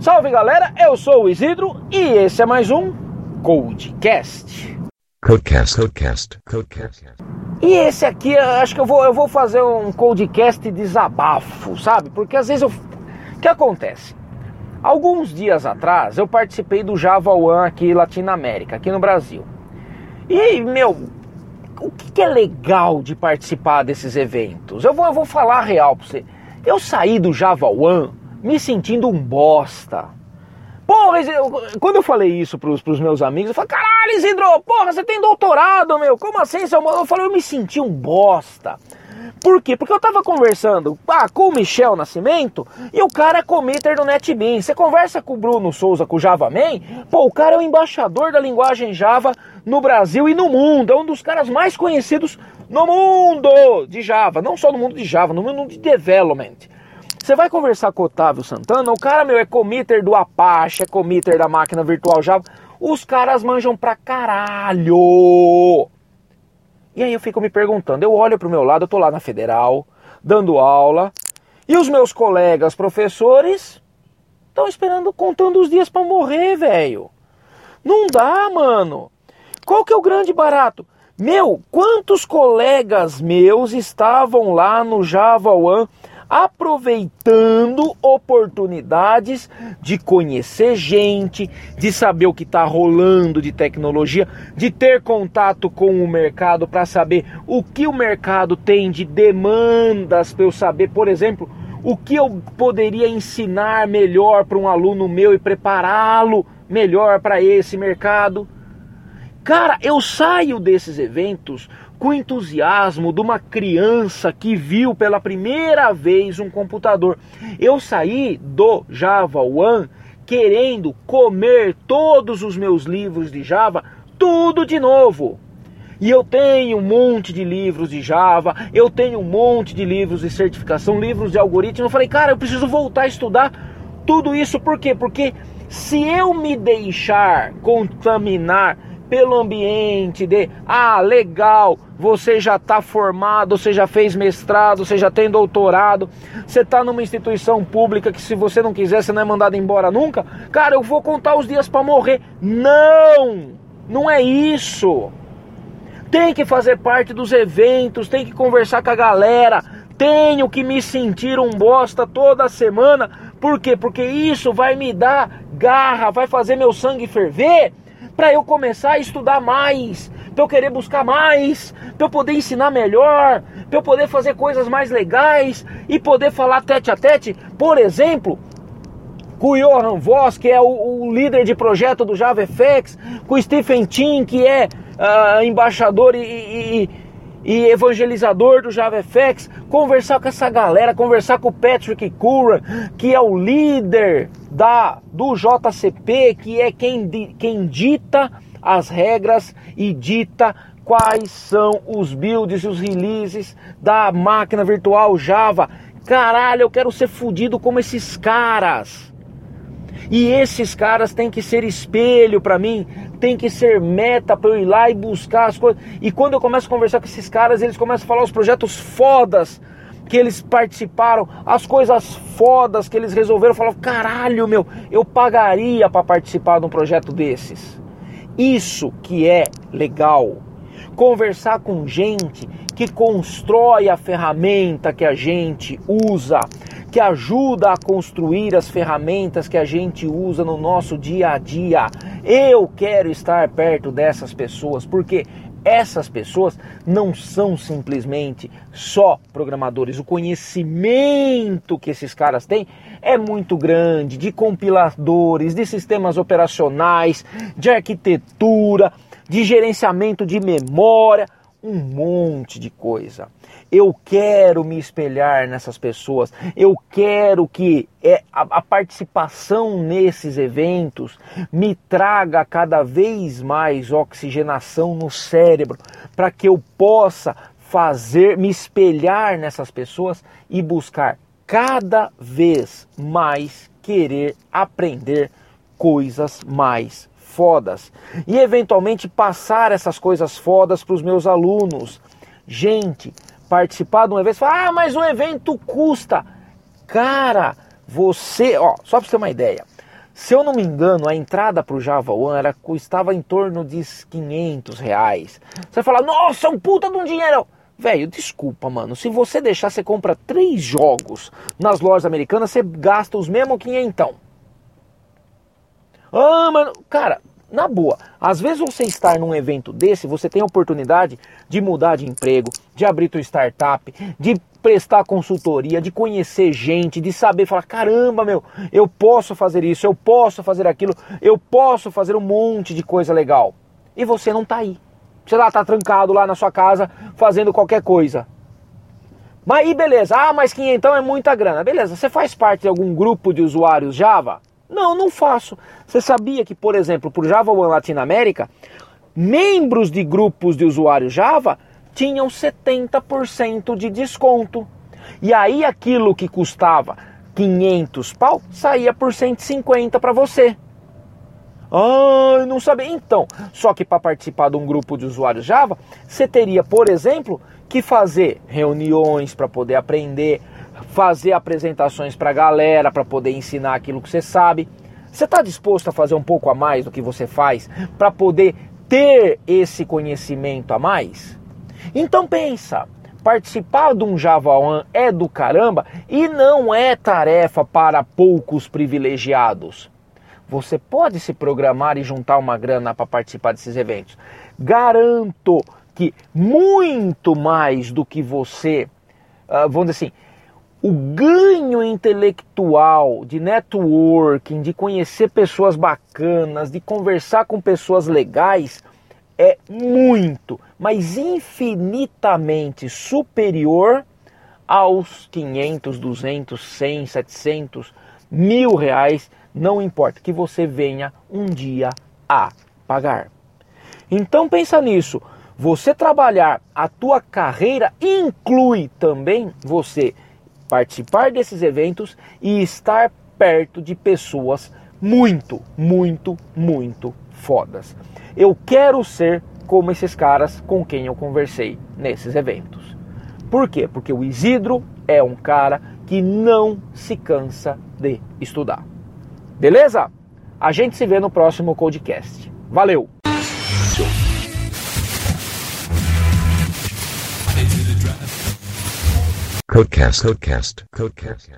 Salve galera, eu sou o Isidro e esse é mais um Codecast. Codecast, Codecast, Codecast. E esse aqui, acho que eu vou, eu vou fazer um Codecast desabafo, sabe? Porque às vezes eu. O que acontece? Alguns dias atrás eu participei do Java One aqui Latina América, aqui no Brasil. E, meu, o que, é legal de participar desses eventos? Eu vou, eu vou falar real pra você. Eu saí do Java One me sentindo um bosta. Porra, quando eu falei isso pros, pros meus amigos, eu falei, caralho, Isidro, porra, você tem doutorado, meu, como assim, seu Eu falei, eu me senti um bosta. Por quê? Porque eu tava conversando ah, com o Michel Nascimento e o cara é committer do NetBeans. Você conversa com o Bruno Souza, com o JavaMan, pô, o cara é o embaixador da linguagem Java no Brasil e no mundo. É um dos caras mais conhecidos no mundo de Java. Não só no mundo de Java, no mundo de development. Você vai conversar com o Otávio Santana, o cara, meu, é committer do Apache, é committer da máquina virtual Java. Os caras manjam pra caralho. E aí eu fico me perguntando, eu olho pro meu lado, eu tô lá na Federal, dando aula, e os meus colegas professores estão esperando, contando os dias para morrer, velho. Não dá, mano. Qual que é o grande barato? Meu, quantos colegas meus estavam lá no Java One aproveitando oportunidades de conhecer gente, de saber o que está rolando de tecnologia, de ter contato com o mercado para saber o que o mercado tem de demandas para eu saber, por exemplo, o que eu poderia ensinar melhor para um aluno meu e prepará-lo melhor para esse mercado. Cara, eu saio desses eventos com o entusiasmo de uma criança que viu pela primeira vez um computador. Eu saí do Java One querendo comer todos os meus livros de Java, tudo de novo. E eu tenho um monte de livros de Java, eu tenho um monte de livros de certificação, livros de algoritmo. Eu falei, cara, eu preciso voltar a estudar tudo isso. Por quê? Porque se eu me deixar contaminar pelo ambiente de ah, legal, você já está formado, você já fez mestrado, você já tem doutorado, você está numa instituição pública que se você não quiser, você não é mandado embora nunca. Cara, eu vou contar os dias para morrer. Não! Não é isso. Tem que fazer parte dos eventos, tem que conversar com a galera, tenho que me sentir um bosta toda semana. Por quê? Porque isso vai me dar garra, vai fazer meu sangue ferver para eu começar a estudar mais, para eu querer buscar mais, para eu poder ensinar melhor, para eu poder fazer coisas mais legais e poder falar tete a tete, por exemplo, com o Johan Voss, que é o, o líder de projeto do JavaFX, com o Stephen Tim, que é uh, embaixador e, e, e, evangelizador do JavaFX, conversar com essa galera, conversar com o Patrick Curran, que é o líder da do JCP, que é quem, quem dita as regras e dita quais são os builds e os releases da máquina virtual Java. Caralho, eu quero ser fudido como esses caras. E esses caras têm que ser espelho para mim, tem que ser meta para eu ir lá e buscar as coisas. E quando eu começo a conversar com esses caras, eles começam a falar os projetos fodas que eles participaram, as coisas fodas que eles resolveram, falavam, caralho, meu, eu pagaria para participar de um projeto desses. Isso que é legal. Conversar com gente que constrói a ferramenta que a gente usa, que ajuda a construir as ferramentas que a gente usa no nosso dia a dia. Eu quero estar perto dessas pessoas porque essas pessoas não são simplesmente só programadores. O conhecimento que esses caras têm é muito grande de compiladores, de sistemas operacionais, de arquitetura, de gerenciamento de memória, um monte de coisa. Eu quero me espelhar nessas pessoas. Eu quero que é, a, a participação nesses eventos me traga cada vez mais oxigenação no cérebro, para que eu possa fazer, me espelhar nessas pessoas e buscar cada vez mais querer aprender coisas mais fodas e eventualmente passar essas coisas fodas para os meus alunos. Gente, participar de um evento, ah, mas o evento custa. Cara, você, ó, só para você ter uma ideia. Se eu não me engano, a entrada para o Java One era, custava em torno de 500 reais. Você fala, nossa, um puta de um dinheiro. Velho, desculpa, mano. Se você deixar, você compra três jogos nas lojas americanas, você gasta os mesmos quinhentão. Ah, mano, cara, na boa, às vezes você estar num evento desse, você tem a oportunidade de mudar de emprego, de abrir tua startup, de prestar consultoria, de conhecer gente, de saber falar, caramba, meu, eu posso fazer isso, eu posso fazer aquilo, eu posso fazer um monte de coisa legal. E você não tá aí. Você lá tá trancado lá na sua casa fazendo qualquer coisa. Mas aí beleza, ah, mas quinhentão é muita grana. Beleza, você faz parte de algum grupo de usuários Java? Não, não faço. Você sabia que, por exemplo, por Java One Latinoamérica, membros de grupos de usuários Java tinham 70% de desconto. E aí aquilo que custava 500 pau saía por 150 para você. Ah, não sabia. Então, só que para participar de um grupo de usuários Java, você teria, por exemplo, que fazer reuniões para poder aprender, fazer apresentações para a galera, para poder ensinar aquilo que você sabe. Você está disposto a fazer um pouco a mais do que você faz para poder ter esse conhecimento a mais? Então pensa, participar de um Java One é do caramba e não é tarefa para poucos privilegiados. Você pode se programar e juntar uma grana para participar desses eventos. Garanto que muito mais do que você, uh, vamos dizer assim, o ganho intelectual de networking, de conhecer pessoas bacanas, de conversar com pessoas legais, é muito, mas infinitamente superior aos 500, 200, 100, 700, mil reais não importa que você venha um dia a pagar. Então pensa nisso. Você trabalhar a tua carreira inclui também você participar desses eventos e estar perto de pessoas muito, muito, muito fodas. Eu quero ser como esses caras com quem eu conversei nesses eventos. Por quê? Porque o Isidro é um cara que não se cansa de estudar. Beleza? A gente se vê no próximo podcast. Valeu! Codecast, Codecast, Codecast.